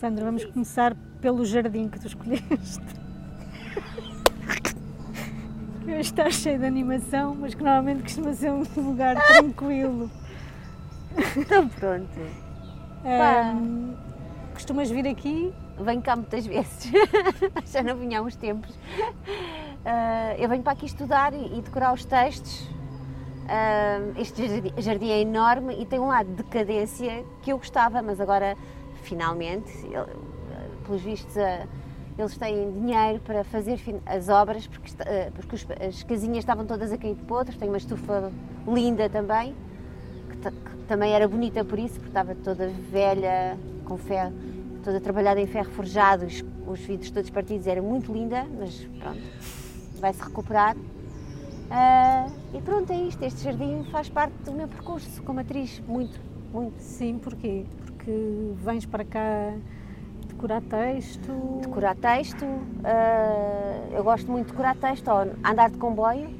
Sandra, vamos começar pelo jardim que tu escolheste. que hoje está cheio de animação, mas que normalmente costuma ser um lugar tranquilo. Então pronto. Ahm, costumas vir aqui? Venho cá muitas vezes. Já não vinha há uns tempos. Ah, eu venho para aqui estudar e, e decorar os textos. Ah, este jardim, jardim é enorme e tem um lado de decadência que eu gostava, mas agora, finalmente, pelos vistos, ah, eles têm dinheiro para fazer as obras, porque, ah, porque as casinhas estavam todas a cair de podres. Tem uma estufa linda também, que, que também era bonita por isso, porque estava toda velha, com ferro, toda trabalhada em ferro forjado, os, os vidros todos partidos, era muito linda, mas pronto, vai-se recuperar. Ah, e pronto, é isto, este jardim faz parte do meu percurso como atriz, muito, muito. Sim, porquê? Porque vens para cá decorar texto. Decorar texto, ah, eu gosto muito de decorar texto, ou andar de comboio,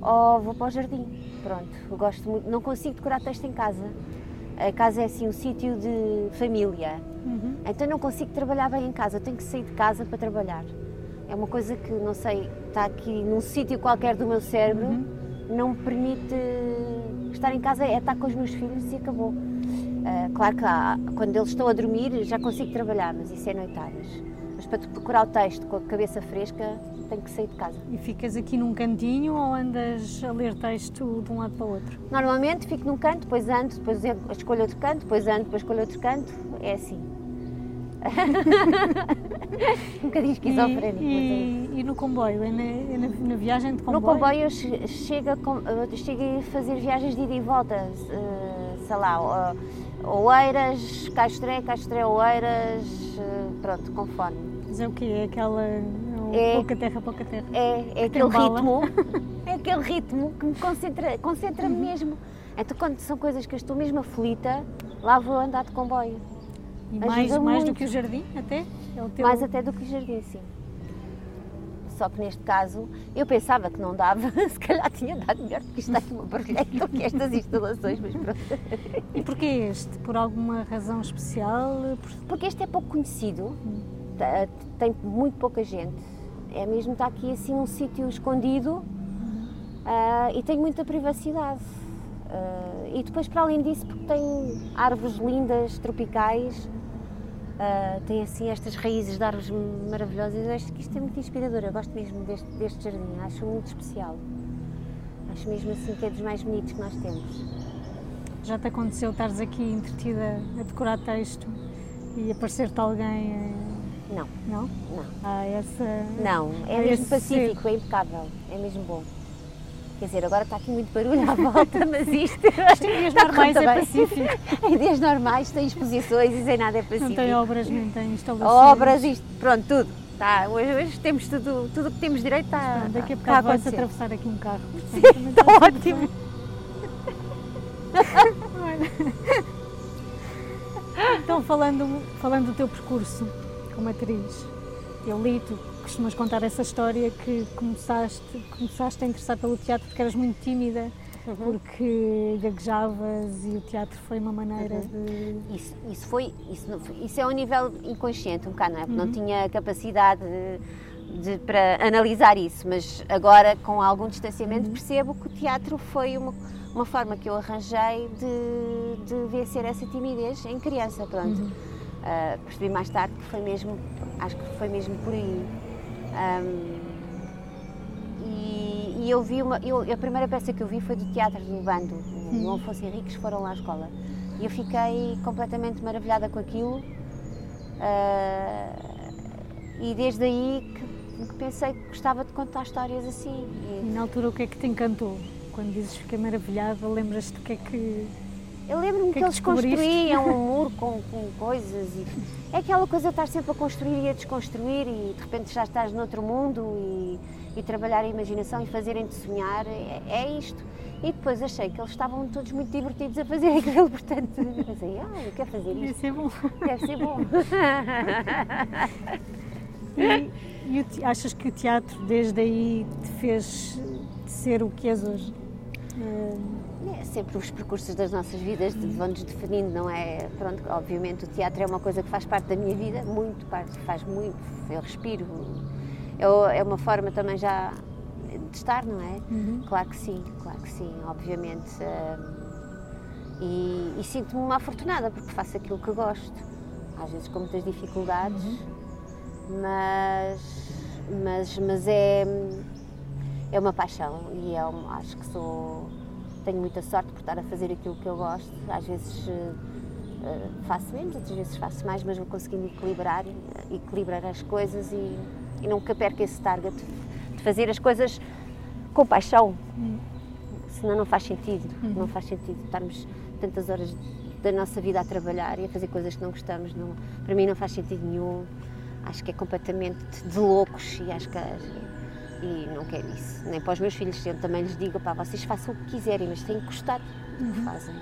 ou vou para o jardim. Pronto, eu gosto muito, não consigo decorar texto em casa. A casa é assim um sítio de família, Uhum. então não consigo trabalhar bem em casa, eu tenho que sair de casa para trabalhar. É uma coisa que, não sei, está aqui num sítio qualquer do meu cérebro, não me permite estar em casa, é estar com os meus filhos e acabou. Ah, claro que há- quando eles estão a dormir já consigo trabalhar, mas isso é noitadas. Mas para decorar o texto com a cabeça fresca, tenho que sair de casa. E ficas aqui num cantinho ou andas a ler texto de um lado para o outro? Normalmente fico num canto, depois ando, depois escolho outro canto, depois ando, depois escolho outro canto, é assim. um bocadinho esquizofrénico. mas é E, e- e no comboio? É na, é na- na viagem de comboio? No comboio eu che- chego a, fazer viagens de ida e volta, eh, sei lá, Oeiras, Castré, Castré, Oeiras, eh, pronto, conforme. Mas é o quê? É aquela. é É. Pouca terra, pouca terra. É, é aquele ritmo, é aquele ritmo que me concentra, concentra-me mesmo. Então quando são coisas que eu estou mesmo aflita, lá vou andar de comboio. E mais, mais do que o jardim, até? É. Mais até do que o jardim, sim. Só que neste caso eu pensava que não dava, se calhar tinha dado melhor, porque isto está aqui uma barulheira que estas instalações, mas pronto. E porquê este? Por alguma razão especial? Por- Porque este é pouco conhecido, tem muito pouca gente. É mesmo está aqui assim num sítio escondido ah, e tem muita privacidade. Ah, e depois, para além disso, porque tem árvores lindas, tropicais, ah, tem assim estas raízes de árvores maravilhosas. Eu acho que isto é muito inspirador. Eu gosto mesmo deste, deste jardim, acho muito especial. Acho mesmo assim que é dos mais bonitos que nós temos. Já te aconteceu estares aqui entretida a decorar texto e aparecer-te alguém? eh, Não, Não? não. Ah, essa. Não, é Ah, mesmo pacífico, é impecável, é mesmo bom. Quer dizer, agora está aqui muito barulho à volta, mas isto. Isto em dias normais é pacífico. em dias normais tem exposições e sem nada é pacífico. Não tem obras, nem tem instalações. Obras, isto, pronto, tudo. Tá, hoje, hoje temos tudo, tudo o que temos direito Pronto, Daqui a a bocado vai-se acontecer. atravessar aqui um carro. Sim, está ótimo. Então, falando, falando do teu percurso como atriz, eu li, tu costumas contar essa história que começaste, começaste a interessar pelo teatro porque eras muito tímida, Uhum. porque gaguejavas e o teatro foi uma maneira de. Isso, isso foi, isso, isso é um nível inconsciente, um bocado, não é? Porque Uhum. não tinha capacidade de, de- para analisar isso, mas agora, com algum distanciamento, Uhum. percebo que o teatro foi uma, uma forma que eu arranjei de, de vencer essa timidez em criança, pronto. Uhum. Ah, percebi mais tarde que foi mesmo, acho que foi mesmo por aí. Ahm, e, e eu vi uma, eu, a primeira peça que eu vi foi do Teatro do Bando, o Hum. Afonso Henriques foram lá à escola. E eu fiquei completamente maravilhada com aquilo. ah, e desde aí que, que pensei que gostava de contar histórias assim. E na altura, o que é que te encantou? Quando dizes fiquei maravilhada, lembras-te o que é que. eu lembro-me que que, é que eles construíam um muro com, com coisas. E é aquela coisa de estar sempre a construir e a desconstruir e de repente já estás noutro mundo e, e trabalhar a imaginação e fazerem-te sonhar. É, é isto. E depois achei que eles estavam todos muito divertidos a fazer aquilo, portanto eu pensei, ah, eu quero fazer isto, ser bom. deve ser bom. E, e te- achas que o teatro, desde aí, te fez ser o que és hoje? Eh, sempre os percursos das nossas vidas vão-nos definindo, não é? Pronto, obviamente o teatro é uma coisa que faz parte da minha vida, muito parte, faz muito, eu respiro. Eu, é uma forma também já de estar, não é? Uhum. Claro que sim, claro que sim, obviamente. hum, e, e sinto-me uma afortunada porque faço aquilo que gosto. Às vezes com muitas dificuldades, mas, mas, mas é, é uma paixão e é acho que sou. Tenho muita sorte por estar a fazer aquilo que eu gosto. Às vezes eh, faço menos, outras vezes faço mais, mas vou conseguindo equilibrar, eh, equilibrar as coisas e, e nunca perco esse target de fazer as coisas com paixão. Senão não faz sentido. Não faz sentido estarmos tantas horas da nossa vida a trabalhar e a fazer coisas que não gostamos. Não, para mim não faz sentido nenhum. Acho que é completamente de loucos e acho que e não quero isso. Nem para os meus filhos. Eu também lhes digo, pá, vocês façam o que quiserem, mas têm que gostar do que fazem.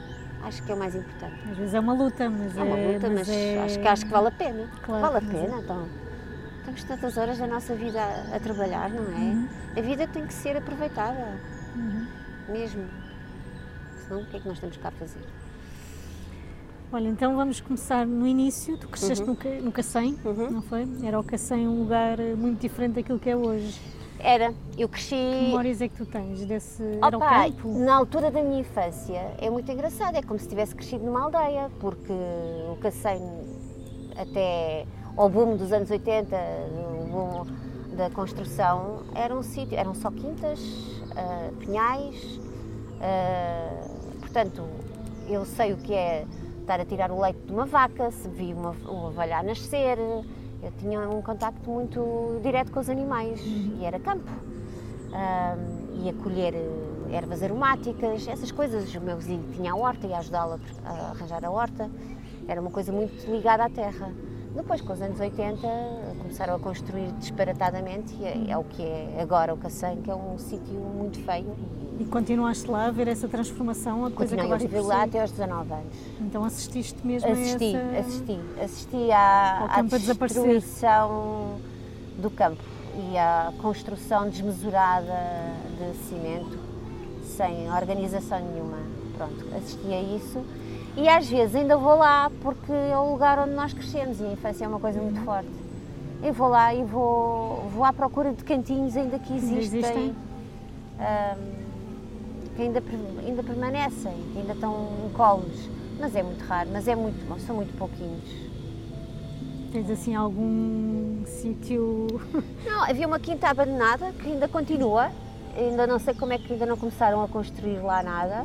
Acho que é o mais importante. Às vezes é uma luta, mas É uma luta, mas, é- acho, que, acho que vale a pena. Claro, vale a mas pena, então. Temos tantas horas da nossa vida a, a trabalhar, não é? A vida tem que ser aproveitada. Mesmo. Senão, o que é que nós temos cá a fazer? Olha, então vamos começar no início. Tu cresceste no, Ca- no Cacém, Uhum. não foi? Era o Cacém um lugar eh, muito diferente daquilo que é hoje. Era, eu cresci. Que memórias é que tu tens desse. Opa, campo? na altura da minha infância é muito engraçado, é como se tivesse crescido numa aldeia, porque o Cacém até ao boom dos anos 80, o boom da construção, era um sítio, eram só quintas, ah, pinhais, ah, portanto, eu sei o que é estar a tirar o leite de uma vaca, se vi uma, uma ovelha a nascer, eu tinha um contacto muito direto com os animais e era campo. Um, ia colher eh, ervas aromáticas, essas coisas. O meu vizinho tinha a horta e ajudá-lo a pre- a arranjar a horta. Era uma coisa muito ligada à terra. Depois, com os anos 80, começaram a construir disparatadamente e é, é o que é agora o Cacém, que é um sítio muito feio. E continuaste lá a ver essa transformação, a coisa que acabaste por lá até aos 19 anos. Então assististe mesmo Assisti, a essa... assisti, assisti à, à destruição do campo e à construção desmesurada de cimento sem organização nenhuma. Pronto, assisti a isso e às vezes ainda vou lá porque é o lugar onde nós crescemos e a infância é uma coisa muito forte. Eu vou lá e vou, vou à procura de cantinhos ainda que existem, existem. ahm, que ainda, ainda permanecem, que ainda estão incólumes. Mas é muito raro, mas é muito, são muito pouquinhos. Tens assim algum sítio. Não, havia uma quinta abandonada que ainda continua, ainda não sei como é que ainda não começaram a construir lá nada.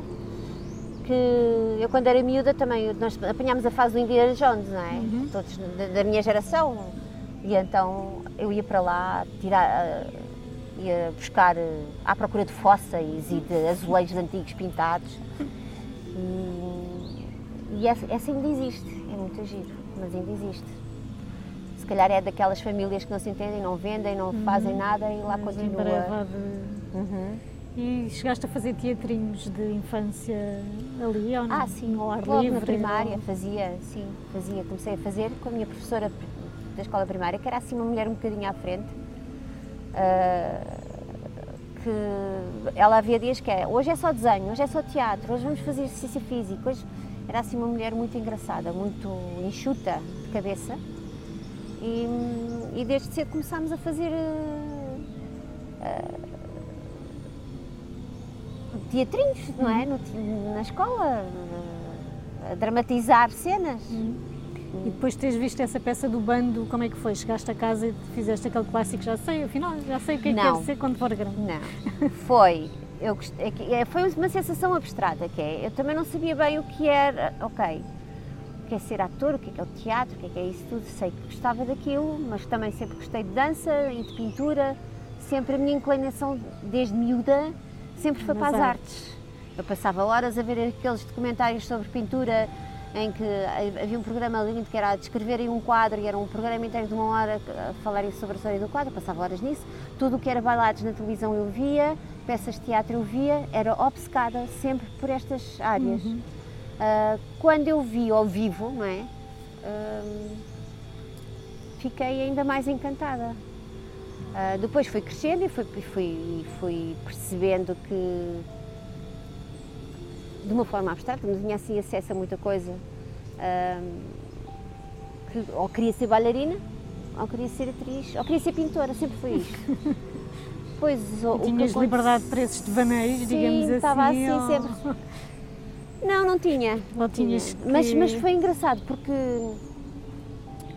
Que eu quando era miúda também, nós apanhámos a fase do Indiana Jones, não é? Todos da, da minha geração. E então eu ia para lá tirar, ah, ia buscar ah, à procura de fósseis e de azulejos antigos pintados. E, e essa, essa ainda existe, é muito giro, mas ainda existe. Se calhar é daquelas famílias que não se entendem, não vendem, não fazem nada e lá mas continua. Uhum. E chegaste a fazer teatrinhos de infância ali ou não? Ah, sim, Ao ar logo livre? na primária ou- fazia, sim, fazia. Comecei a fazer com a minha professora da escola primária, que era assim uma mulher um bocadinho à frente. ah, que ela havia dias que é, hoje é só desenho, hoje é só teatro, hoje vamos fazer exercício físico. Hoje era assim uma mulher muito engraçada, muito enxuta de cabeça. E, e desde cedo começámos a fazer ah, ah, teatrinhos, não é? No na escola, a dramatizar cenas. E depois de teres visto essa peça do bando, como é que foi? Chegaste a casa e fizeste aquele clássico, já sei, afinal, já sei o que é que Não. quero ser quando for grande. Não, foi. Eu gost- é que- é, foi uma sensação abstrata, que é, eu também não sabia bem o que era, ok, o que é ser ator, o que é, que é o teatro, o que é, que é isso tudo, sei que gostava daquilo, mas também sempre gostei de dança e de pintura, sempre a minha inclinação, desde miúda, sempre foi para as artes. Eu passava horas a ver aqueles documentários sobre pintura, em que havia um programa lindo que era a descreverem um quadro e era um programa inteiro de uma hora a falarem sobre a história do quadro, eu passava horas nisso. Tudo o que era bailados na televisão eu via, peças de teatro eu via, era obcecada sempre por estas áreas. Ah, quando eu vi ao vivo, não é? Ahm, fiquei ainda mais encantada. Ah, depois fui crescendo e fui, fui, fui percebendo que de uma forma abstrata, não tinha assim acesso a muita coisa. Um, que, ou queria ser bailarina, ou queria ser atriz, ou queria ser pintora, sempre foi isto. Pois, o, tinhas o liberdade para esses devaneios, Sim, digamos assim? estava assim ou... sempre. Não, não tinha. Não tinhas que... mas, mas foi engraçado porque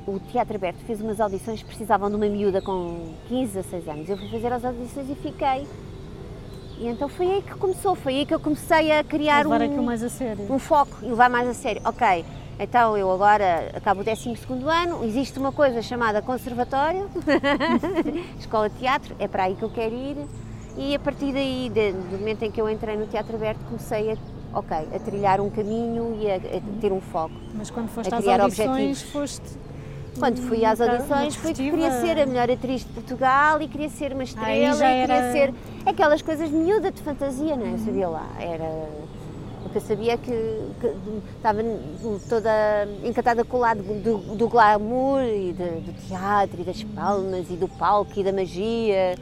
o Teatro Aberto fez umas audições, precisavam de uma miúda com 15 a 6 anos. Eu fui fazer as audições e fiquei. E então foi aí que começou, foi aí que eu comecei a criar levar um, mais a sério. um foco e levar mais a sério. Ok, então eu agora acabo o 12 ano, existe uma coisa chamada conservatório, escola de teatro, é para aí que eu quero ir. E a partir daí, do momento em que eu entrei no Teatro Aberto, comecei a ok, a trilhar um caminho e a, a ter um foco. Mas quando foste a criar às audições, objetivos. foste quando fui às audições, fui que queria ser a melhor atriz de Portugal e queria ser uma estrela e queria era... ser aquelas coisas miúda de fantasia, não é? Eu sabia lá, era porque eu sabia que, que estava toda encantada com o lado do, do glamour e de, do teatro e das palmas e do palco e da magia.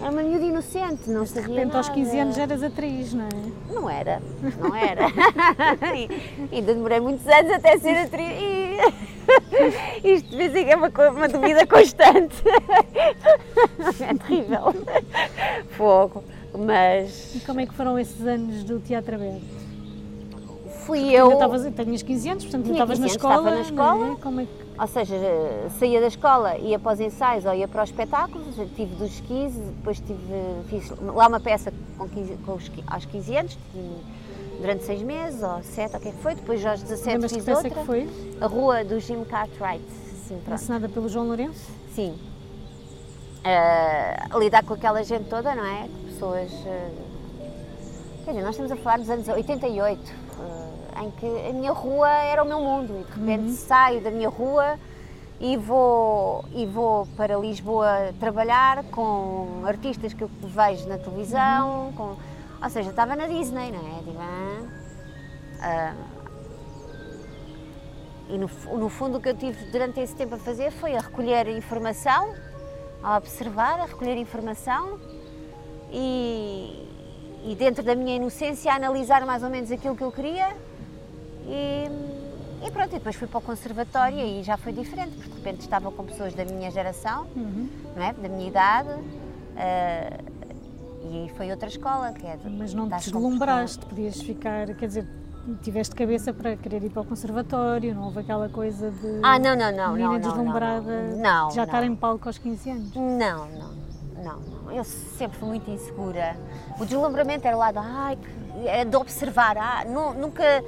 Era uma miúda inocente, não Mas sabia De repente, nada. aos 15 anos, eras atriz, não é? Não era, não era. e, ainda demorei muitos anos até ser atriz. E... Isto é uma, uma dúvida constante. é terrível. Fogo. Mas. E como é que foram esses anos do teatro aberto? Fui Porque eu. Estavas, tinhas 15 anos, portanto, estavas na escola. Estava na escola. É? Como é que... Ou seja, saía da escola, ia para os ensaios ou ia para os espetáculos, tive dos 15, depois tive, fiz lá uma peça com 15, com os, aos 15 anos, durante seis meses, ou sete, ou o que é que foi, depois aos 17 Lembras fiz que outra. que foi? A Rua do Jim Cartwright. Sim, Ensinada pelo João Lourenço? Sim. Uh, lidar com aquela gente toda, não é? Pessoas... Uh, quer dizer, nós estamos a falar dos anos 88, uh, em que a minha rua era o meu mundo e de repente uhum. saio da minha rua e vou, e vou para Lisboa trabalhar com artistas que eu vejo na televisão, uhum. com, ou seja, estava na Disney, não é? Digo, ah, e no, no fundo o que eu tive durante esse tempo a fazer foi a recolher informação, a observar, a recolher informação e, e dentro da minha inocência a analisar mais ou menos aquilo que eu queria e, e pronto, e depois fui para o conservatório e já foi diferente, porque de repente estava com pessoas da minha geração, uhum. não é? da minha idade, uh, e foi outra escola que é de, Mas não te deslumbraste, podias ficar, quer dizer, tiveste cabeça para querer ir para o conservatório, não houve aquela coisa de ah, não, não, não, não, deslumbrada não, não, de já estar em palco aos 15 anos? Não, não, não, não. Eu sempre fui muito insegura. O deslumbramento era lá de, ai, era de observar, ah, nunca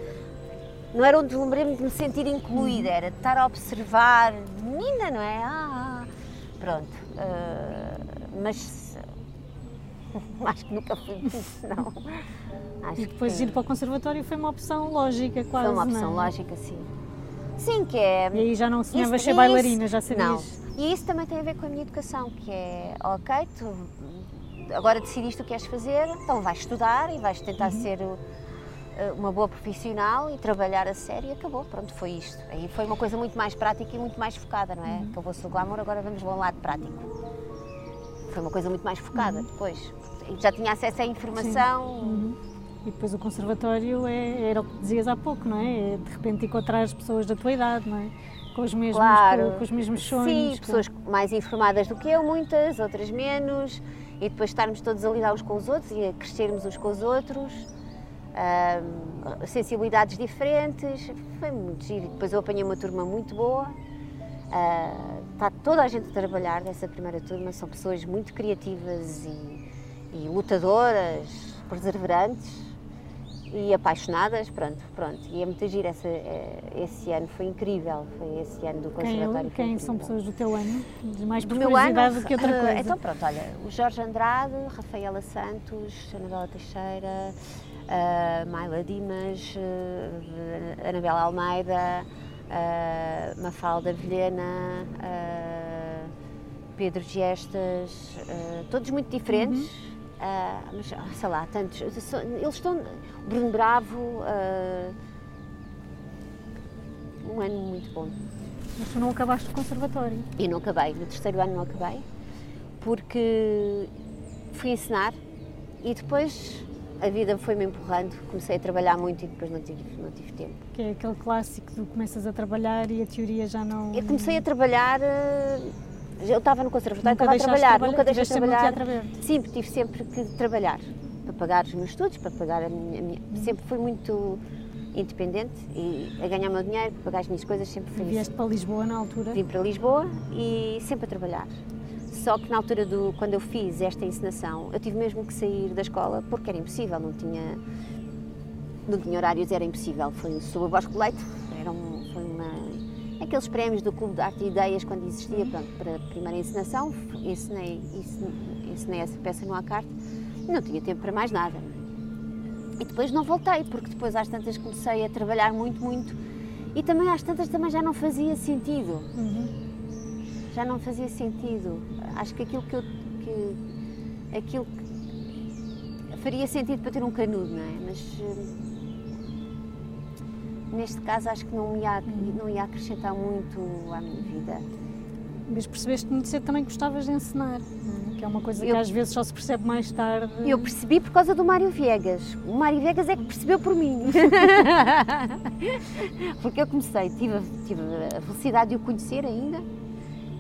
não era um deslumbramento de me sentir incluída, era de estar a observar, menina, não é? Ah, pronto. Uh, mas acho que nunca fui isso, não. Acho e depois que... ir para o conservatório foi uma opção lógica, quase. Foi uma opção não? lógica, sim. Sim, que é. E aí já não sonhavas ser bailarina, já sabias? Não. E isso também tem a ver com a minha educação, que é, ok, tu agora decidiste o que queres fazer, então vais estudar e vais tentar uhum. ser eh, uma boa profissional e trabalhar a sério e acabou, pronto, foi isto. Aí foi uma coisa muito mais prática e muito mais focada, não é? Uhum. Acabou-se o glamour, agora vamos para um lado prático. Foi uma coisa muito mais focada uhum. depois. Já tinha acesso à informação. Uhum. E depois o conservatório é, era o que dizias há pouco, não é? é de repente encontrar as pessoas da tua idade, não é? Com os mesmos, claro. com, com os mesmos sonhos. Sim, pessoas mais informadas do que eu, muitas, outras menos, e depois estarmos todos a lidar uns com os outros e a crescermos uns com os outros. Um, sensibilidades diferentes, foi muito giro. Depois eu apanhei uma turma muito boa. Uh, está toda a gente a trabalhar nessa primeira turma, são pessoas muito criativas e, e lutadoras, perseverantes e apaixonadas, pronto, pronto. E é muito giro esse, é, esse ano, foi incrível, foi esse ano do Conservatório. Quem, quem são pessoas do teu ano? De mais do meu ano, do que outra coisa? Então pronto, olha, o Jorge Andrade, Rafaela Santos, Anabela Teixeira, uh, Maila Dimas, uh, Anabela Almeida, uh, Mafalda Vilhena, uh, Pedro Gestas, todos muito diferentes. Uhum Uh, mas, ah, sei lá, tantos. Eles estão. Bruno Bravo. Uh, um ano muito bom. Mas tu não acabaste o conservatório? Eu não acabei. No terceiro ano não acabei. Porque fui ensinar e depois a vida foi-me empurrando, comecei a trabalhar muito e depois não tive, não tive tempo. Que é aquele clássico de começas a trabalhar e a teoria já não. Eu comecei a trabalhar, eh, eu estava no conservatório, Nunca estava a trabalhar, trabalhar, nunca deixei de sempre trabalhar. aberto. Sim, tive sempre que trabalhar para pagar os meus estudos, para pagar a minha. a minha- Sempre fui muito independente e a ganhar o meu dinheiro, para pagar as minhas coisas, sempre isso. Vieste para Lisboa na altura. Vim para Lisboa e sempre a trabalhar. Só que na altura do quando eu fiz esta encenação, eu tive mesmo que sair da escola porque era impossível, não tinha não tinha horários, era impossível. Foi sob o Bosco Leite, era um, foi uma aqueles prémios do Clube de Arte e Ideias quando existia, pronto, para a primeira encenação, ensinei, essa peça no Acarte e não tinha tempo para mais nada. E depois não voltei, porque depois às tantas comecei a trabalhar muito, muito e também às tantas também já não fazia sentido Uhum. já não fazia sentido. Acho que aquilo que eu. Que, aquilo que faria sentido para ter um canudo, não é? Mas. Neste caso acho que não ia, não ia acrescentar muito à minha vida. Mas percebeste muito cedo também que gostavas de ensinar, é? que é uma coisa que Eu- às vezes só se percebe mais tarde. Eu percebi por causa do Mário Viegas. O Mário Viegas é que percebeu por mim. Porque eu comecei, tive, a- tive a felicidade de o conhecer ainda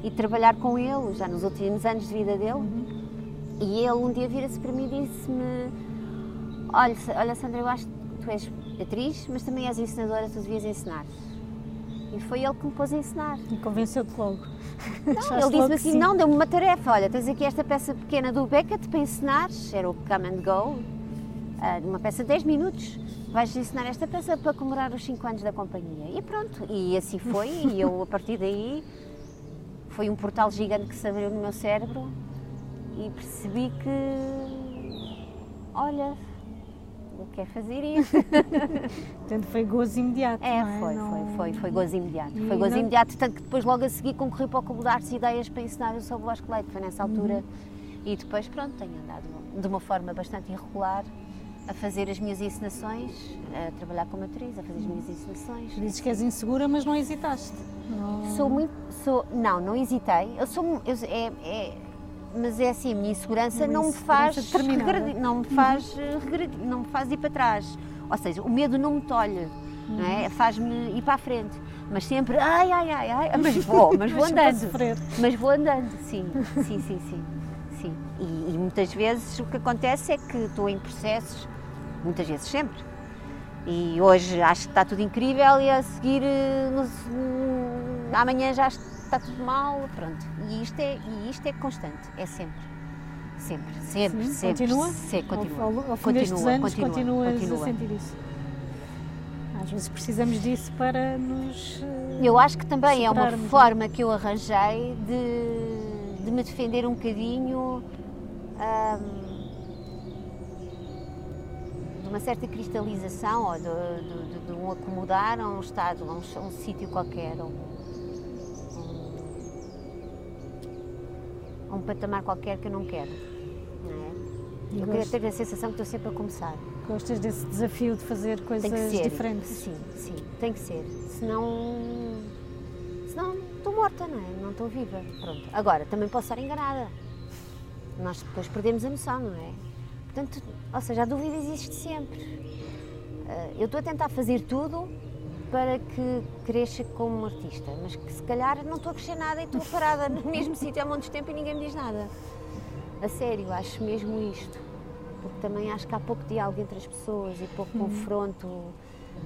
e trabalhar com ele já nos últimos anos de vida dele. E ele um dia vira-se para mim e disse-me: olha, olha, Sandra, eu acho que tu és atriz, mas também és ensinadora, tu devias ensinar. E foi ele que me pôs a ensinar. E convenceu-te logo. Não, ele disse-me assim: sim. não, deu-me uma tarefa. Olha, tens aqui esta peça pequena do Beckett para ensinar, era o Come and Go, ah, uma peça de 10 minutos. Vais ensinar esta peça para comemorar os 5 anos da companhia. E pronto, e assim foi. e eu, a partir daí, foi um portal gigante que se abriu no meu cérebro e percebi que, olha, eu quero fazer isso. Portanto, foi gozo imediato. É, é? foi, Não- foi, foi, foi gozo imediato. E Foi gozo não- imediato, tanto que depois logo a seguir concorri para o Clube de Artes e Ideias para ensinar o sobre o Bosco Leite, foi nessa altura. Uhum. E depois, pronto, tenho andado de uma forma bastante irregular a fazer as minhas encenações, a trabalhar como atriz, a fazer as minhas encenações. Dizes que és insegura, mas não hesitaste. Não- Sou muito, sou, não, não hesitei. Eu sou, eu, é, é- mas é assim, a minha insegurança não me faz regredir, não me faz regredir, não me faz ir para trás. Ou seja, o medo não me tolhe, não é? Uhum. Faz-me ir para a frente. Mas sempre, ai, ai, ai, ai, mas vou, mas vou andando. Mas vou andando, sim, sim, sim, sim. sim. E, e muitas vezes o que acontece é que estou em processos, muitas vezes sempre. E hoje acho que está tudo incrível e a seguir eh, no- amanhã já está tudo mal, pronto. E isto é, e isto é constante, é sempre. Sempre, sempre, Sim, sempre. continua? Se, continua. Ao, ao, ao fim continua, anos, continua, continuas continua. a sentir isso. Às vezes precisamos disso para nos. eh, Eu acho que também é uma superarmos, forma que eu arranjei de, de me defender um bocadinho ahm, de uma certa cristalização ou de, de- de- de um acomodar a um estado, a um, a um sítio qualquer, a a um patamar qualquer que eu não quero. Não é? Eu queria ter a sensação que estou sempre a começar. Gostas desse desafio de fazer coisas diferentes? Sim, sim, tem que ser. Senão. Senão estou morta, não é? Não estou viva. Pronto. Agora, também posso estar enganada. Nós depois perdemos a noção, não é? Portanto, ou seja, a dúvida existe sempre. Ah, Eu estou a tentar fazer tudo para que cresça como artista, mas que se calhar não estou a crescer nada e estou parada no mesmo sítio há de tempo e ninguém me diz nada. A sério, acho mesmo isto. Porque também acho que há pouco diálogo entre as pessoas e pouco confronto,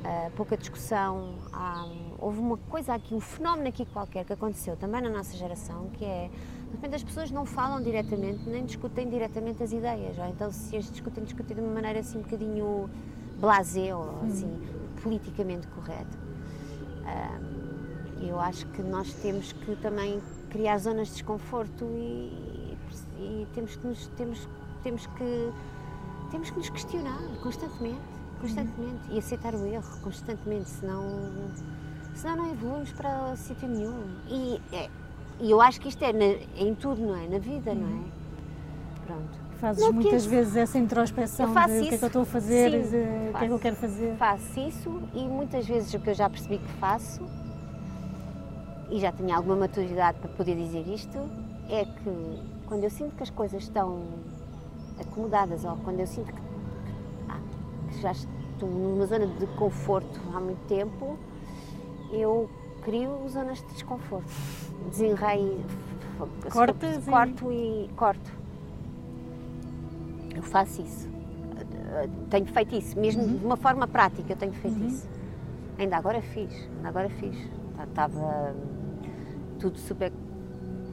ah, pouca discussão. Há- houve uma coisa aqui, um fenómeno aqui qualquer que aconteceu também na nossa geração, que é, de repente as pessoas não falam diretamente, nem discutem diretamente as ideias. Ou então se as discutem, discutem de uma maneira assim um bocadinho blasé ou assim, politicamente correta. Ah, eu acho que nós temos que também criar zonas de desconforto e, e temos que nos temos temos que temos que nos questionar constantemente, constantemente e aceitar o erro constantemente, senão senão não evoluímos para sítio nenhum. E é, eu acho que isto é na- em tudo, não é? Na vida, não é? Pronto. Fazes Não, muitas vezes essa introspeção de o que é que isso. eu estou a fazer, Sim, de, o que é que eu quero fazer. Faço isso e muitas vezes o que eu já percebi que faço, e já tenho alguma maturidade para poder dizer isto, é que quando eu sinto que as coisas estão acomodadas ou quando eu sinto que, que que já estou numa zona de conforto há muito tempo, eu crio zonas de desconforto. Desenrei, Cortas corto e... e corto. Eu faço isso. Tenho feito isso, mesmo Uhum. de uma forma prática, eu tenho feito Uhum. isso. Ainda agora fiz, ainda agora fiz. Estava hum, tudo super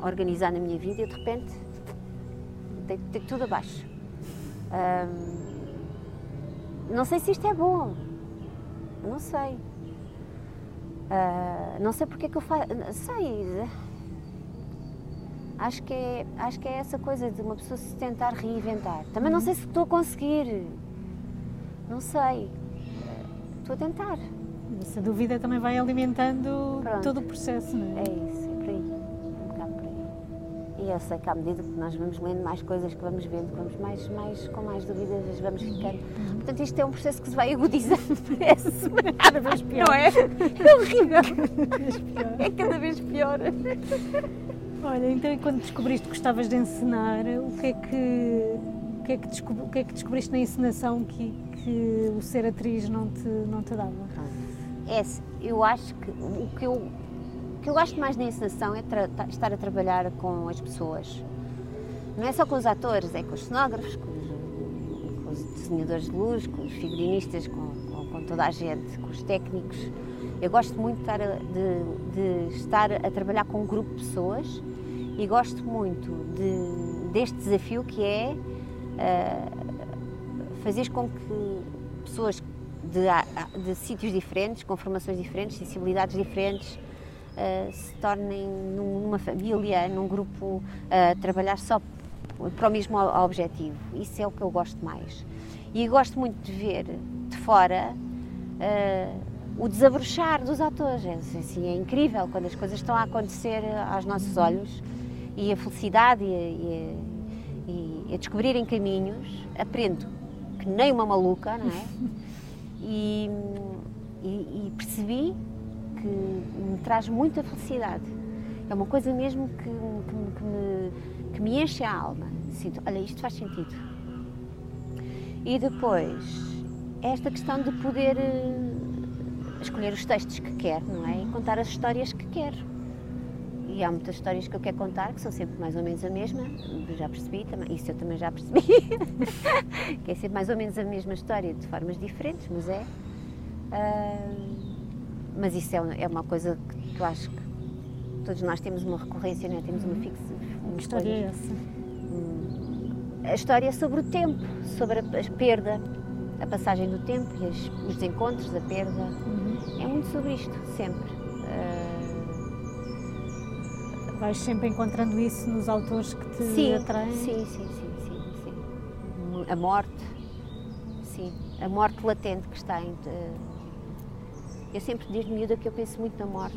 organizado na minha vida e de repente dei, dei tudo abaixo. Hum, não sei se isto é bom, não sei. Ah, não sei porque é que eu faço. Sei. Acho que, é, acho que é essa coisa de uma pessoa se tentar reinventar. Também não sei se estou a conseguir. Não sei. Estou a tentar. Essa dúvida também vai alimentando Pronto. todo o processo, não é? É isso, é por aí. Um bocado por aí. E eu sei que à medida que nós vamos lendo mais coisas, que vamos vendo, que vamos mais, mais, com mais dúvidas, vamos ficando. Portanto, isto é um processo que se vai agudizando. Parece-me. Cada vez pior. Não é? É horrível. Vez pior. É cada vez pior. Olha, então e quando descobriste que gostavas de encenar, o que é que, o que, é que, o que, é que descobriste na encenação que, que o ser atriz não te, não te dava? É, eu acho que o que eu, o que eu gosto mais na encenação é tra- ta- estar a trabalhar com as pessoas. Não é só com os atores, é com os cenógrafos, com os, com os desenhadores de luz, com os figurinistas, com, com- com toda a gente, com os técnicos. Eu gosto muito de de- de estar a trabalhar com um grupo de pessoas e gosto muito de- deste desafio que é fazer com que pessoas de, de sítios diferentes, com formações diferentes, sensibilidades diferentes, eh, se tornem num- numa família, num grupo, a trabalhar só para o mesmo objetivo. Isso é o que eu gosto mais. E gosto muito de ver de fora eh, o desabrochar dos atores. É, assim, é incrível quando as coisas estão a acontecer aos nossos olhos e a felicidade e a, e a- e a descobrirem caminhos. Aprendo que nem uma maluca, não é? E, e- percebi que me traz muita felicidade. É uma coisa mesmo que, que me- que me, que me enche a alma. Sinto, olha, isto faz sentido. E depois, esta questão de poder eh, escolher os textos que quer, não é? E contar as histórias que quer. E há muitas histórias que eu quero contar que são sempre mais ou menos a mesma, já percebi também, isso eu também já percebi, que é sempre mais ou menos a mesma história, de formas diferentes, mas é. Ah, mas isso é, é uma coisa que eu acho que todos nós temos uma recorrência, não é? temos uma fixa. uma Que história é essa? a história é sobre o tempo, sobre a, a perda, a passagem do tempo e as- os desencontros, a perda. Uhum. É muito sobre isto, sempre. Ah, Vais sempre encontrando isso nos autores que te sim, atraem? sim, sim, sim, sim, sim. A morte, sim, a morte latente que está em. Eu sempre desde miúda que eu penso muito na morte,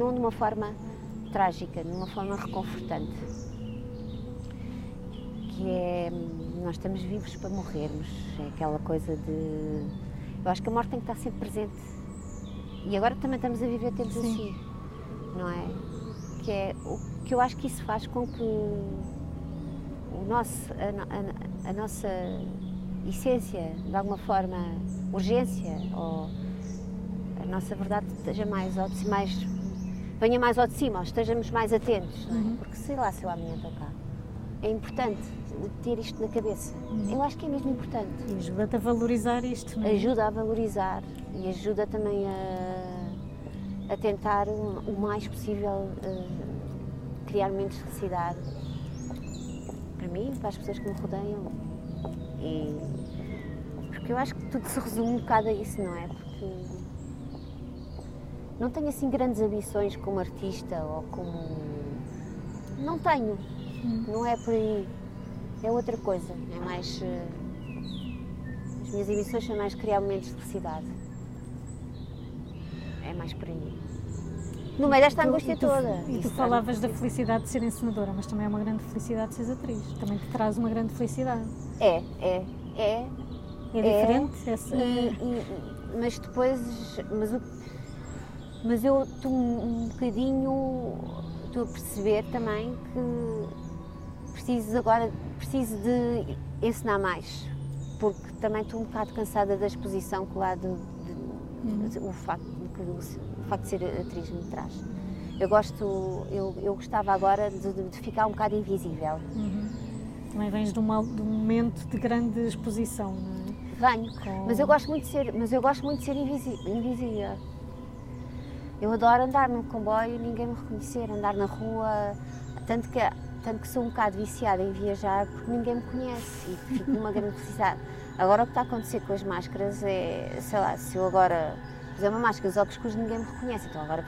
não de uma forma trágica, de uma forma reconfortante. Que é, nós estamos vivos para morrermos, é aquela coisa de. Eu acho que a morte tem que estar sempre presente. E agora também estamos a viver tempos Sim. assim, não é? Que é o que eu acho que isso faz com que o nosso, a, a- a nossa essência, de alguma forma, urgência, ou a nossa verdade esteja mais ao de mais, venha mais ao de cima, ou estejamos mais atentos, não é? Uhum. Porque sei lá se eu amanhã estou cá. É importante ter isto na cabeça. Eu acho que é mesmo importante E ajuda-te a valorizar isto, não é? ajuda a valorizar e ajuda também a, a tentar o, mais possível eh, criar menos felicidade para mim, para as pessoas que me rodeiam. E, porque eu acho que tudo se resume um bocado a isso, não é? Porque não tenho assim grandes ambições como artista ou como. Não tenho, não é por aí. É outra coisa, é mais. eh, as minhas ambições são mais criar momentos de felicidade. É mais por aí. No meio desta Tu- angústia tu, toda. E tu Isso falavas da felicidade de ser encenadora, mas também é uma grande felicidade de seres atriz. Também te traz uma grande felicidade. É, é, é. É, É. diferente? Essa, E- e- mas depois. Mas, o, mas eu estou um, bocadinho. Estou a perceber também que preciso agora. Preciso de ensinar mais. porque também estou um bocado cansada da exposição que de, de, o, facto, de, o facto de ser atriz me traz. Eu gosto, eu, eu gostava agora de, de ficar um bocado invisível. Uhum. Também vens de, uma, de, um momento de grande exposição, não é? Venho, Com... mas eu gosto muito de ser, mas eu gosto muito de ser invisível. Eu adoro andar num comboio e ninguém me reconhecer, andar na rua, tanto que tanto que sou um bocado viciada em viajar porque ninguém me conhece e fico numa grande necessidade. Agora o que está a acontecer com as máscaras é, sei lá, se eu agora fizer uma máscara, os óculos escuros ninguém me reconhece, então agora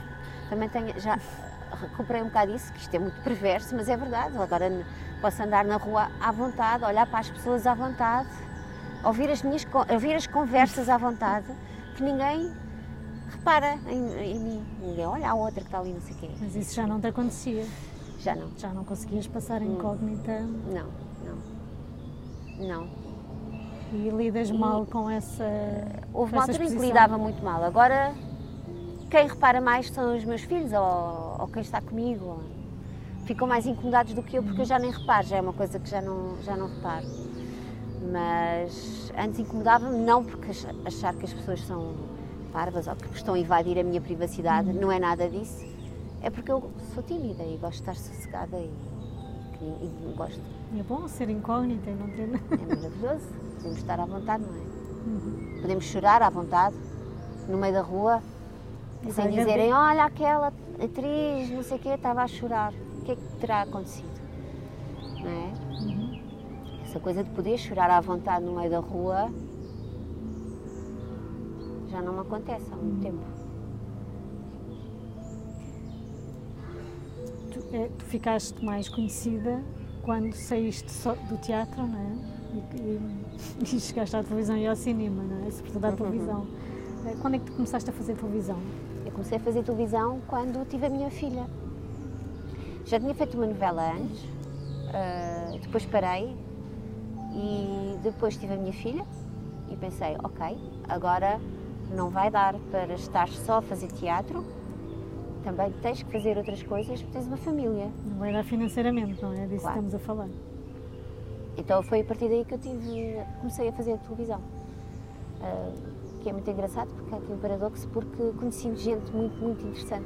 também tenho, já recuperei um bocado isso, que isto é muito perverso, mas é verdade, agora posso andar na rua à vontade, olhar para as pessoas à vontade, ouvir as minhas ouvir as conversas à vontade, que ninguém repara em, em mim, ninguém olha a outra que está ali, não sei o quê. Mas isso já não te acontecia? Já não. Já não conseguias passar hum. incógnita? Não, não. Não. E lidas e mal com essa. Houve uma altura em que lidava muito mal. Agora, quem repara mais são os meus filhos ou, ou quem está comigo. Ficam mais incomodados do que eu, porque eu já nem reparo, já é uma coisa que já não, já não reparo. Mas antes incomodava-me, não porque achar que as pessoas são parvas ou que estão a invadir a minha privacidade, uhum. não é nada disso é porque eu sou tímida e gosto de estar sossegada e, e, e gosto. É bom ser incógnita e não ter. É maravilhoso. Podemos estar à vontade, não é? Uhum. Podemos chorar à vontade, no meio da rua, sem dizerem: olha, aquela atriz, não sei o quê, estava a chorar. O que é que terá acontecido? Não é? Uhum. Essa coisa de poder chorar à vontade no meio da rua já não me acontece há muito uhum. tempo. é, tu ficaste mais conhecida quando saíste do teatro, não é? E, e, e, chegaste à televisão e ao cinema, não é? Sobretudo à uhum. televisão. Eh, quando é que tu começaste a fazer televisão? Eu comecei a fazer televisão quando tive a minha filha. Já tinha feito uma novela antes, uh, depois parei e depois tive a minha filha e pensei, ok, agora não vai dar para estar só a fazer teatro, também tens que fazer outras coisas porque tens uma família. Não vai dar financeiramente, não é? Disso claro. estamos a falar. Então foi a partir daí que eu tive, comecei a fazer a televisão. Uh, que é muito engraçado porque há aqui um paradoxo, porque conheci gente muito, muito interessante.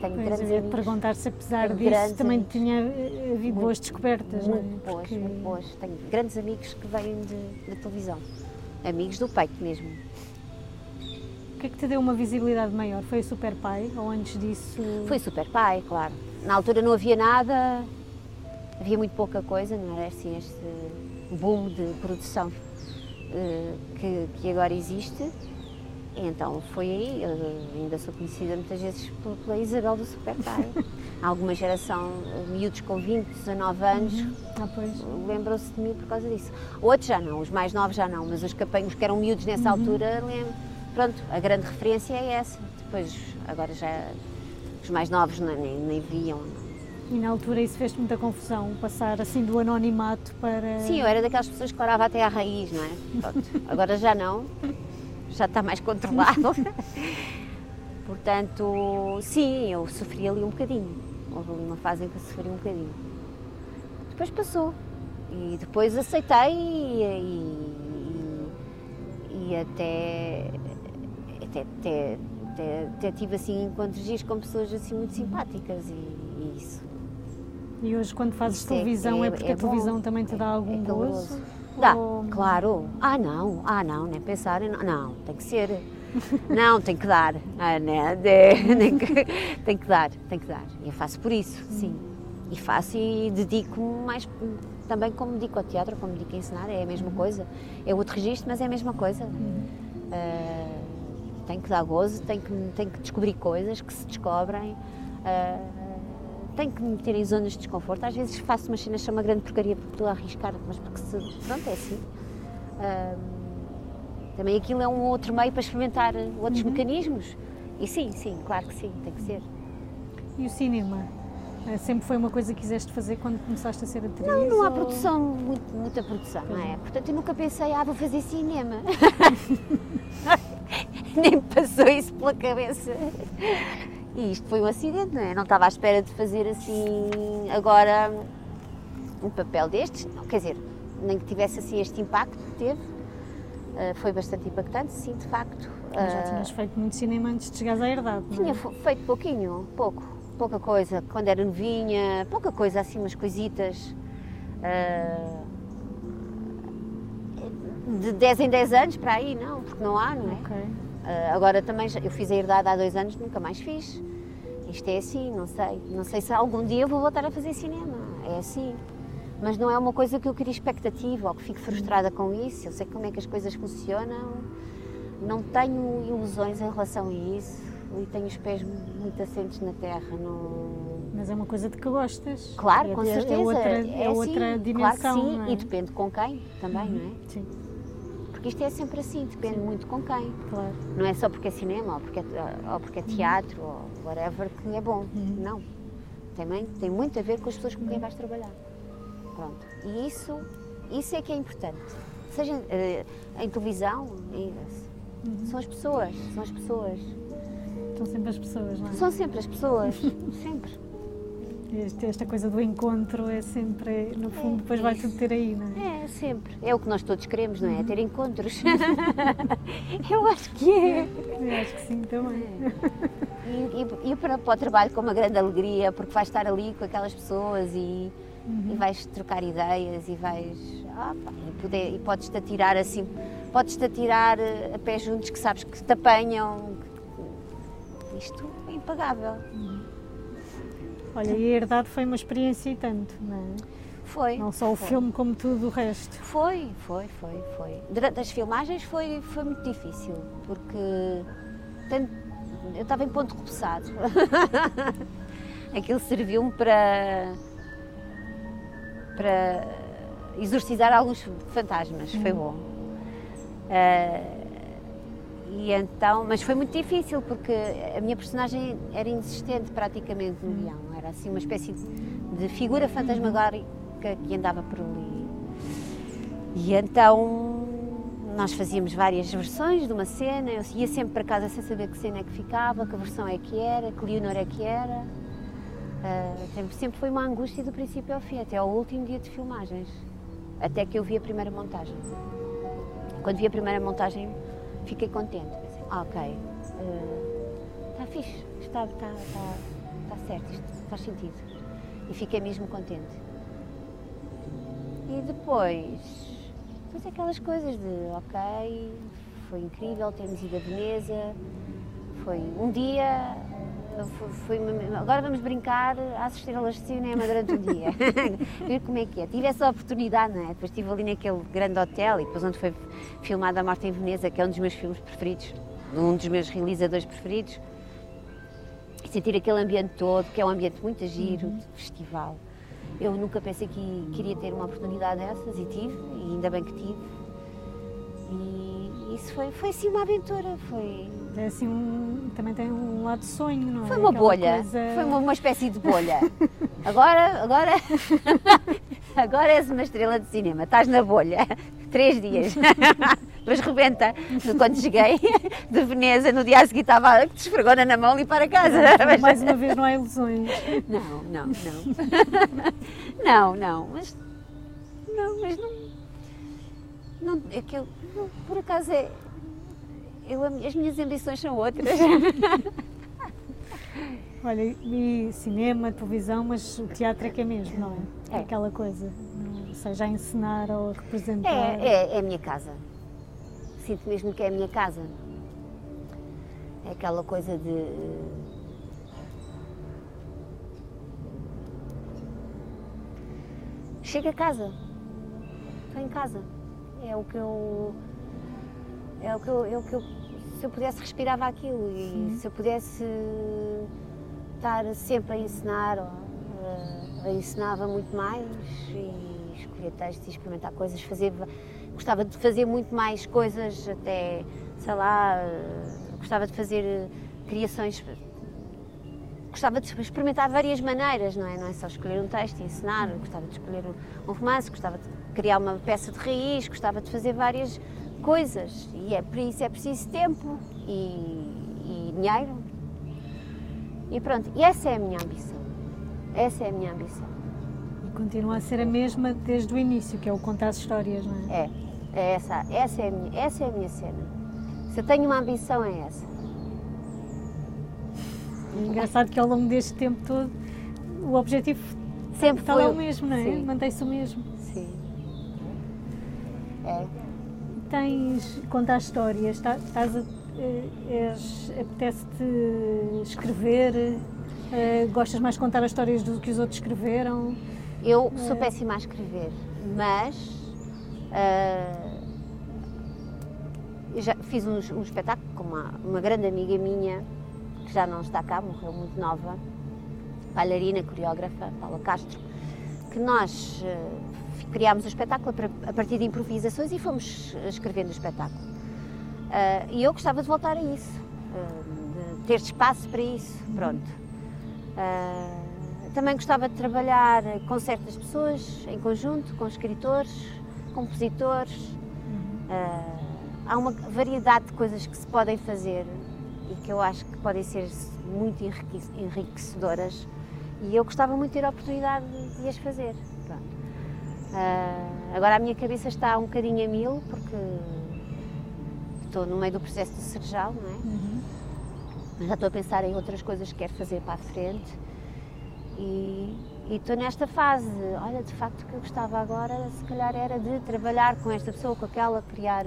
Tenho pois grandes eu perguntar se apesar disso também amigos. tinha havido muito, boas descobertas, muito não é? boas, porque... muito boas. Tenho grandes amigos que vêm de, de televisão. Amigos do peito mesmo. O que é que te deu uma visibilidade maior? Foi o Super Pai ou antes disso? Foi o Super Pai, claro. Na altura não havia nada, havia muito pouca coisa, não era assim este boom de produção uh, que, que, agora existe. Então foi aí, eu ainda sou conhecida muitas vezes pela Isabel do Super Pai. Há alguma geração, miúdos com 20, 19 anos, uhum. ah, lembram-se de mim por causa disso. Outros já não, os mais novos já não, mas os que, os que eram miúdos nessa uhum. altura lembram pronto, a grande referência é essa. Depois, agora já os mais novos nem, nem viam. E na altura isso fez muita confusão, passar assim do anonimato para. Sim, eu era daquelas pessoas que orava até à raiz, não é? Pronto. Agora já não, já está mais controlado. Portanto, sim, eu sofri ali um bocadinho. Houve uma fase em que eu sofri um bocadinho. Depois passou. E depois aceitei e, e, e até até, até, até, até tive assim encontros dias com pessoas assim muito simpáticas e, e isso. E hoje quando fazes isso é televisão é, é, porque a televisão bom, também te dá algum é gozo? Dá, ou... claro. Ah não, ah não, nem pensar, não, não tem que ser. Não, tem que dar. Ah, né? tem, que, tem que dar, tem que dar. E eu faço por isso, sim. E faço e dedico-me mais também como dedico ao teatro, como dedico a ensinar, é a mesma coisa. É outro registro, mas é a mesma coisa. Uhum. Uh, tem que dar gozo, tem que, tem que descobrir coisas que se descobrem, uh, tem que me meter em zonas de desconforto. Às vezes faço uma cena chama grande porcaria porque estou a arriscar, mas porque se. Pronto, é assim. Uh, também aquilo é um outro meio para experimentar outros uhum. mecanismos. E sim, sim, claro que sim, tem que ser. E o cinema? Eh, sempre foi uma coisa que quiseste fazer quando começaste a ser atriz? Não, não há ou... produção, muito, muita produção, não é? Portanto, eu nunca pensei, ah, vou fazer cinema. nem passou isso pela cabeça. E isto foi um acidente, não é? Não estava à espera de fazer assim agora um papel destes, não, quer dizer, nem que tivesse assim este impacto que teve, Uh, foi bastante impactante, sim, de facto. Mas já tinhas feito muito cinema antes de chegares à herdade, não é? Tinha feito pouquinho, pouco, pouca coisa. Quando era novinha, pouca coisa, assim, umas coisitas. Uh, de 10 em 10 anos para aí, não, porque não há, não é? Ok. Uh, agora também, eu fiz a herdade há dois anos, nunca mais fiz. Isto é assim, não sei. Não sei se algum dia eu vou voltar a fazer cinema. É assim. Mas não é uma coisa que eu queria expectativa ou que fico frustrada com isso. Eu sei como é que as coisas funcionam. Não tenho ilusões em relação a isso e tenho os pés muito assentes na terra. Não... Mas é uma coisa de que gostas. Claro, é, com é- certeza. É outra, é, é outra assim, dimensão. Claro que sim, é? e depende com quem também, não é? Sim, Porque isto é sempre assim, depende muito com quem. claro. Não é só porque é cinema ou porque é, ou porque é teatro ou whatever que é bom. Uhum. Não. Também tem muito a ver com as pessoas com quem vais trabalhar. Pronto. E isso, isso é que é importante. Seja eh, em televisão, em- Uhum. são as pessoas, são as pessoas. São sempre as pessoas, não é? São sempre as pessoas, sempre. Este- esta coisa do encontro é sempre, no fundo, depois vai tudo ter aí, não é? É, sempre. É o que nós todos queremos, não é? Ter encontros. Eu acho que é. Eu acho que sim também. E, e, e para, para o trabalho com uma grande alegria, porque vais estar ali com aquelas pessoas e, e vais trocar ideias e vais. ah, pá, e, poder, e podes-te atirar assim, podes-te atirar eh, a pé juntos que sabes que te apanham. que- Isto é impagável. Olha, e a herdade foi uma experiência e tanto, não é? Foi. Não só o foi. filme como tudo o resto. Foi, foi, foi, foi. Durante as filmagens foi, foi muito difícil, porque tanto- eu estava em ponto começado. Aquilo serviu-me para, para exorcizar alguns fantasmas, foi bom. Ah, e então, mas foi muito difícil porque a minha personagem era inexistente praticamente no guião, era assim uma espécie de figura fantasmagórica que andava por ali. E então nós fazíamos várias versões de uma cena, eu ia sempre para casa sem saber que cena é que ficava, que versão é que era, que Leonor é que era. Sempre, sempre foi uma angústia do princípio ao fim, até ao último dia de filmagens, até que eu vi a primeira montagem. Quando vi a primeira montagem, fiquei contente. Ah, ok, está fixe, está, está, está, está certo, isto faz sentido. E fiquei mesmo contente. E depois, depois aquelas coisas de, ok, foi incrível termos ido a Veneza, foi um dia, foi, foi uma- agora vamos brincar às estrelas de cinema durante um dia, ver como é que é. Tive essa oportunidade, não é? Depois estive ali naquele grande hotel e depois onde foi filmada A Morte em Veneza, que é um dos meus filmes preferidos, um dos meus realizadores preferidos. E sentir aquele ambiente todo, que é um ambiente muito giro, de festival. Eu nunca pensei que queria ter uma oportunidade dessas e tive, e ainda bem que tive. E isso foi, foi assim uma aventura, foi, É assim, um- também tem um lado de sonho, não é? foi uma Aquela bolha, coisa- foi uma, uma espécie de bolha. Agora, agora, agora és uma estrela de cinema, estás na bolha, três dias. Depois rebenta. Quando cheguei de Veneza, no dia a seguir estava de esfregona na mão e para casa. Mas- Mais uma vez, não há ilusões. Não, não, não. Não, não, mas. Não, mas não. não é que eu, não, por acaso é. Eu, as minhas ambições são outras. Olha, e cinema, televisão, mas o teatro é que é mesmo, não é? É. Aquela coisa, não, seja a encenar ou a representar. É, é, é a minha casa. Sinto mesmo que é a minha casa. É aquela coisa de. Chego a casa. Estou em casa. É o que eu. É o que eu. É o que eu se eu pudesse, respirava aquilo. E se eu pudesse estar sempre a ensinar, ou, eh, ensinava muito mais e escolher textos e experimentar coisas, fazer, gostava de fazer muito mais coisas, até, sei lá, eh, gostava de fazer eh, criações, gostava de experimentar várias maneiras, não é? Não é só escolher um texto e ensinar, gostava de escolher um romance, gostava de criar uma peça de raiz, gostava de fazer várias coisas e é por isso é preciso tempo e, e dinheiro e pronto, e essa é a minha ambição. Essa é a minha ambição. E continua a ser a mesma desde o início, que é o contar as histórias, não é? É, É essa, essa, é a minha, essa é a minha cena. Se eu tenho uma ambição, é essa. É engraçado que ao longo deste tempo todo o objetivo Sempre está foi lá o- mesmo, não é? Mantém-se o mesmo. Sim. É. Tens, contar histórias, está- estás a, eh, és- apetece-te escrever, eh, gostas mais de contar as histórias do que os outros escreveram? Eu sou É. péssima a escrever, mas eu já fiz um, um espetáculo com uma, uma grande amiga minha, que já não está cá, morreu muito nova, bailarina, coreógrafa, Paula Castro, que nós criámos o espetáculo a- partir de improvisações e fomos escrevendo o espetáculo. Ah, e eu gostava de voltar a isso, ah, de ter espaço para isso, pronto. Ah, também gostava de trabalhar com certas pessoas, em conjunto, com escritores, compositores. Há uma variedade de coisas que se podem fazer e que eu acho que podem ser muito enrique- enriquecedoras e eu gostava muito de ter a oportunidade de, de as fazer. Ah, agora a minha cabeça está um bocadinho a mil porque estou no meio do processo de Serjal, não é? Mas já estou a pensar em outras coisas que quero fazer para a frente e e estou nesta fase. Olha, de facto, o que eu gostava agora, se calhar, era de trabalhar com esta pessoa, com aquela, criar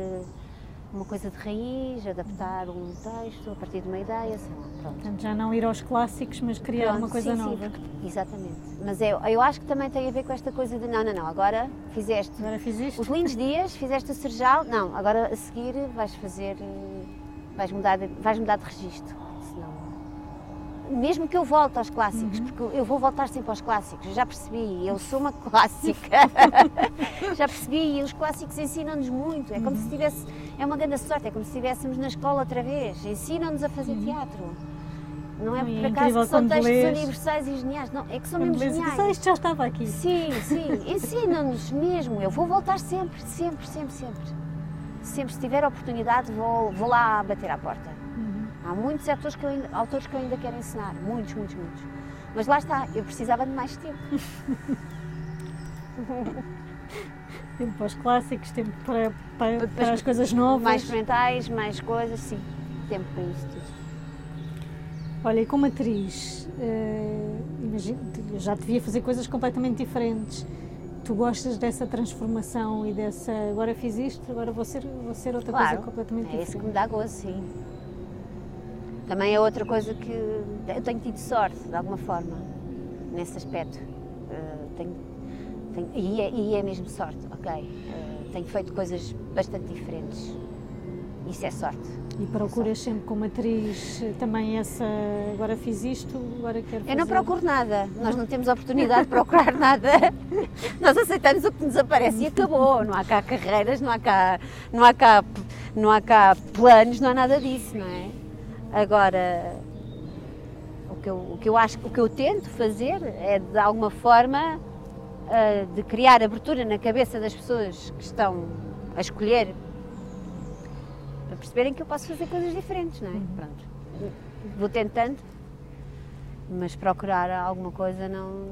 uma coisa de raiz, adaptar um texto a partir de uma ideia, sei lá, pronto. Portanto, já não ir aos clássicos, mas criar Pronto, uma coisa sim, sim, nova. porque- exatamente. Mas eu, eu acho que também tem a ver com esta coisa de não, não, não, agora fizeste Agora os lindos dias, fizeste o Serjal, não, agora a seguir vais fazer, eh, vais mudar de, vais mudar de registro. Mesmo que eu volte aos clássicos, Uhum. porque eu vou voltar sempre aos clássicos, já percebi, eu sou uma clássica, já percebi, e os clássicos ensinam-nos muito, é como se tivesse, é uma grande sorte, é como se estivéssemos na escola outra vez, ensinam-nos a fazer teatro. Não é Uhum. Por acaso que são textos lês- universais e geniais, não, é que são Quando mesmo geniais. dizes, "Ah, isto já estava aqui. Sim, sim, ensina-nos mesmo. Eu vou voltar sempre, sempre, sempre, sempre. Sempre, se tiver oportunidade, vou, vou lá bater à porta. Há muitos autores que, eu ainda, autores que eu ainda quero ensinar, muitos, muitos, muitos. Mas lá está, eu precisava de mais tempo. Tempo para os clássicos, tempo para, para, para as coisas novas. Mais experimentais, mais coisas, sim. Tempo para isso tudo. Olha, e como atriz, imagino, eu já te via fazer coisas completamente diferentes. Tu gostas dessa transformação e dessa. Agora fiz isto, agora vou ser, vou ser outra Claro, coisa completamente é isso que me diferente. dá gozo, sim. Também é outra coisa que eu tenho tido sorte, de alguma forma, nesse aspecto. Eh, tenho, tenho- e, é, e é mesmo sorte, ok. Eh, tenho feito coisas bastante diferentes. Isso é sorte. E procuras sempre como atriz eh, também essa. Agora fiz isto, agora quero fazer. Eu não procuro nada, nós não temos oportunidade de procurar nada. Nós aceitamos o que nos aparece e acabou. Não há cá carreiras, não há cá, não há cá, não há cá planos, não há nada disso, não é? Agora, o que eu, o que eu acho, o que eu tento fazer é de alguma forma ah, de criar abertura na cabeça das pessoas que estão a escolher para perceberem que eu posso fazer coisas diferentes, não é? Pronto. Vou tentando, mas procurar alguma coisa não.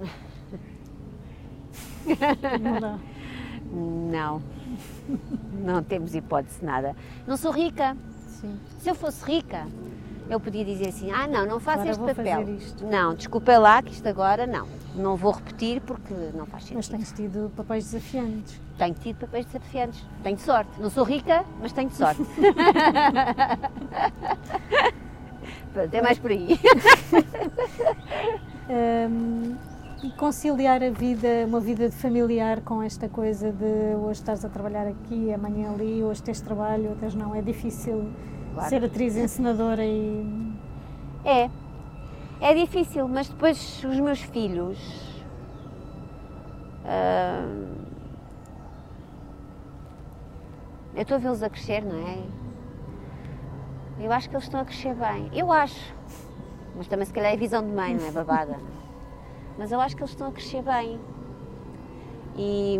Não dá. Não. Não temos hipótese nada. Não sou rica. Sim. Se eu fosse rica, eu podia dizer assim: ah, não, não faço Agora este papel. fazer isto. Não, desculpa lá que isto agora não. Não vou repetir porque não faz sentido. Mas tens tido papéis desafiantes. Tenho tido papéis desafiantes. Tenho sorte. Não sou rica, mas tenho sorte. Pronto, é mais por aí. Hum, e conciliar a vida, uma vida de familiar com esta coisa de hoje estás a trabalhar aqui, amanhã ali, hoje tens trabalho, outras não. É difícil Claro. ser atriz encenadora e. É. É difícil, mas depois os meus filhos. ah, eu estou a vê-los a crescer, não é? Eu acho que eles estão a crescer bem. Eu acho. Mas também se calhar é visão de mãe, não é babada. Mas eu acho que eles estão a crescer bem. E,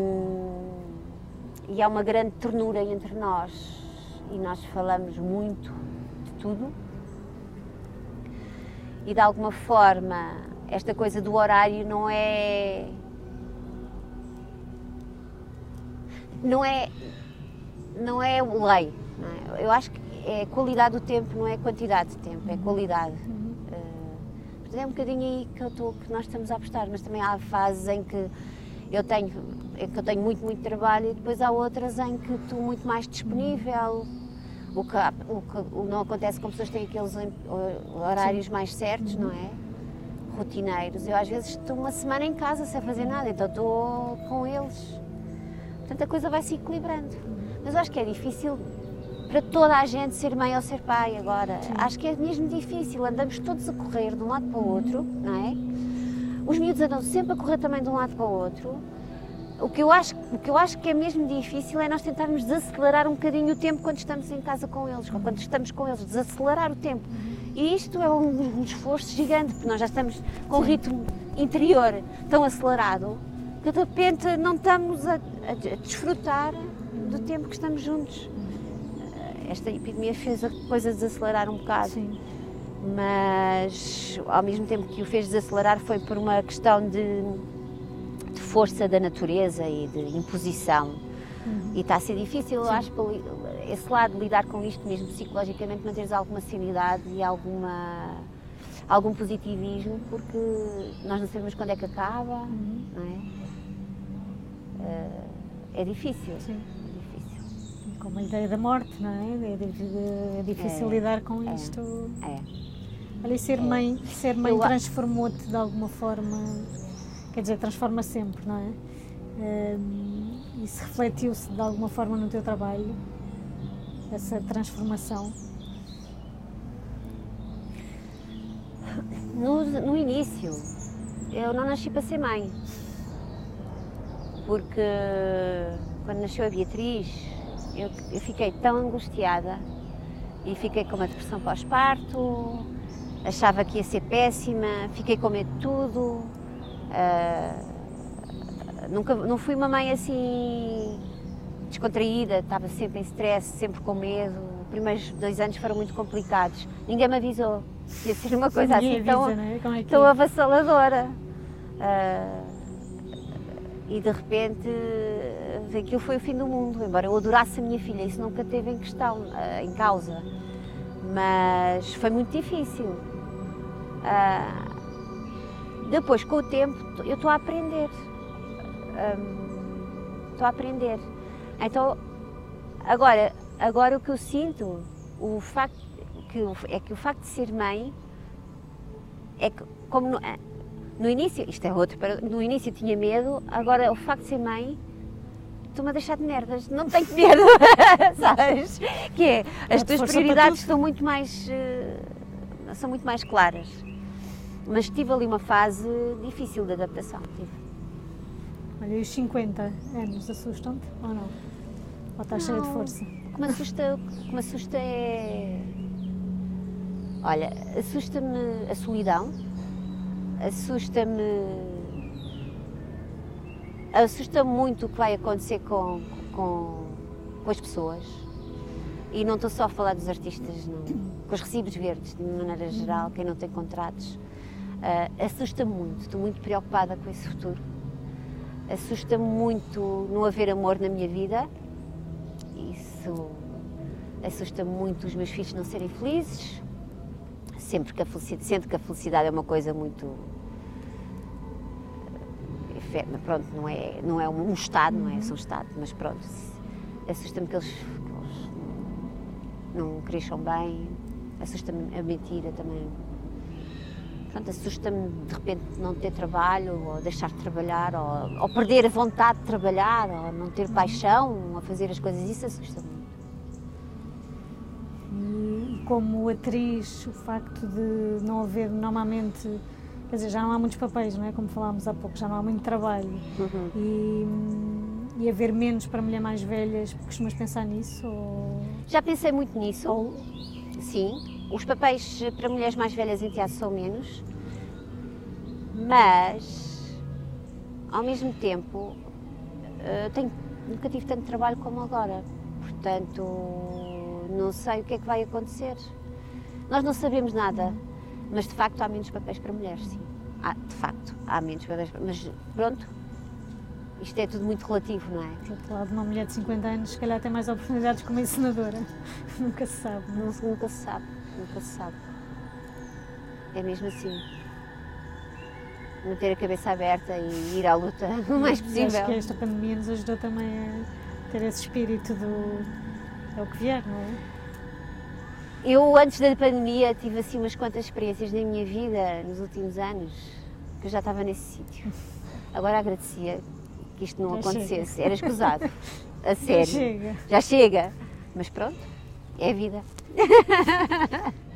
e há uma grande ternura entre nós. E nós falamos muito de tudo e de alguma forma esta coisa do horário não é não é não é lei. Não é? Eu acho que é qualidade do tempo, não é quantidade de tempo, é qualidade. Uhum. Uh, portanto, é um bocadinho aí que, eu tô, que nós estamos a apostar, mas também há fases em que eu tenho, em que eu tenho muito, muito trabalho e depois há outras em que estou muito mais disponível. O que, o que não acontece com pessoas que têm aqueles horários Sim. mais certos, não é? Rotineiros. Eu às vezes estou uma semana em casa sem fazer nada, então estou com eles. Portanto, a coisa vai se equilibrando. Mas eu acho que é difícil para toda a gente ser mãe ou ser pai agora. Sim. Acho que é mesmo difícil. Andamos todos a correr de um lado para o outro, não é? Os miúdos andam sempre a correr também de um lado para o outro. O que, eu acho, o que eu acho que é mesmo difícil é nós tentarmos desacelerar um bocadinho o tempo quando estamos em casa com eles, quando estamos com eles, desacelerar o tempo. E isto é um, um esforço gigante, porque nós já estamos com um ritmo interior tão acelerado que de repente não estamos a, a, a desfrutar do tempo que estamos juntos. Esta epidemia fez a coisa desacelerar um bocado. Sim. Mas ao mesmo tempo que o fez desacelerar foi por uma questão de força da natureza e de imposição. Uhum. E está a ser difícil, eu acho, esse lado de lidar com isto mesmo psicologicamente, manteres alguma sanidade e alguma, algum positivismo, porque nós não sabemos quando é que acaba, uhum. não é? Uh, é difícil. Sim. É difícil. Como a ideia da morte, não é? É, é difícil é, lidar com é, isto. É. Olha, e ser é. mãe, ser mãe transformou-te de alguma forma quer dizer, transforma sempre, não é? Isso refletiu-se de alguma forma no teu trabalho, essa transformação? No, no início, eu não nasci para ser mãe, porque quando nasceu a Beatriz, eu, eu fiquei tão angustiada e fiquei com uma depressão pós-parto, achava que ia ser péssima, fiquei com medo de tudo, Uh, nunca, não fui uma mãe assim descontraída, estava sempre em stress, sempre com medo. Os primeiros dois anos foram muito complicados. Ninguém me avisou ia ser uma coisa assim avisa, tão, é? é tão é? avassaladora. Uh, e de repente aquilo foi o fim do mundo, embora eu adorasse a minha filha, isso nunca teve em questão, uh, em causa. Mas foi muito difícil. Uh, depois, com o tempo, eu estou a aprender. Estou a aprender. Então, agora, agora o que eu sinto, o facto que, é que o facto de ser mãe é que, como no, no início, isto é outro, no início tinha medo, agora o facto de ser mãe estou-me a deixar de merdas, não tenho medo, sabes? Que é, as tuas prioridades estão muito mais, uh, são muito mais claras. Mas tive ali uma fase difícil de adaptação. Tive. Olha, e os 50 anos assustam-te ou não? Ou estás cheia de força? O que me assusta, que me assusta é. Olha, assusta-me a solidão, assusta-me. Assusta-me muito o que vai acontecer com, com, com as pessoas. E não estou só a falar dos artistas, não. Com os recibos verdes, de maneira geral, quem não tem contratos. Uh, assusta-me muito, estou muito preocupada com esse futuro. Assusta-me muito não haver amor na minha vida. Isso assusta-me muito os meus filhos não serem felizes. Sempre que a felicidade, sendo que a felicidade é uma coisa muito eh, pronto, não é, não é um estado, não é um estado, mas pronto, assusta-me que eles, que eles não cresçam bem, assusta-me a mentira também, Portanto, assusta-me de repente não ter trabalho, ou deixar de trabalhar, ou, ou, perder a vontade de trabalhar, ou não ter paixão a fazer as coisas. Isso assusta-me. E como atriz, o facto de não haver normalmente. Quer dizer, já não há muitos papéis, não é? Como falámos há pouco, já não há muito trabalho. Uhum. E, e haver menos para mulheres mais velhas, costumas pensar nisso? Ou... Já pensei muito nisso. Ou... Sim, os papéis para mulheres mais velhas em teatro são menos, mas ao mesmo tempo eh, tenho, nunca tive tanto trabalho como agora, portanto não sei o que é que vai acontecer. Nós não sabemos nada, mas de facto há menos papéis para mulheres, sim. Há, de facto, há menos papéis, mas pronto, isto é tudo muito relativo, não é? Por outro lado, uma mulher de 50 anos, se calhar tem mais oportunidades como ensinadora. nunca se sabe. Não? Não, nunca se sabe, nunca se sabe. É mesmo assim. Manter a cabeça aberta e ir à luta o mais possível. Acho que esta pandemia nos ajudou também a ter esse espírito do. é o que vier, não é? Eu, antes da pandemia, tive assim umas quantas experiências na minha vida, nos últimos anos, que eu já estava nesse sítio. Agora agradecia que isto não Já acontecesse. chega. Era escusado. A sério. Chega. Já chega. Mas pronto, é vida.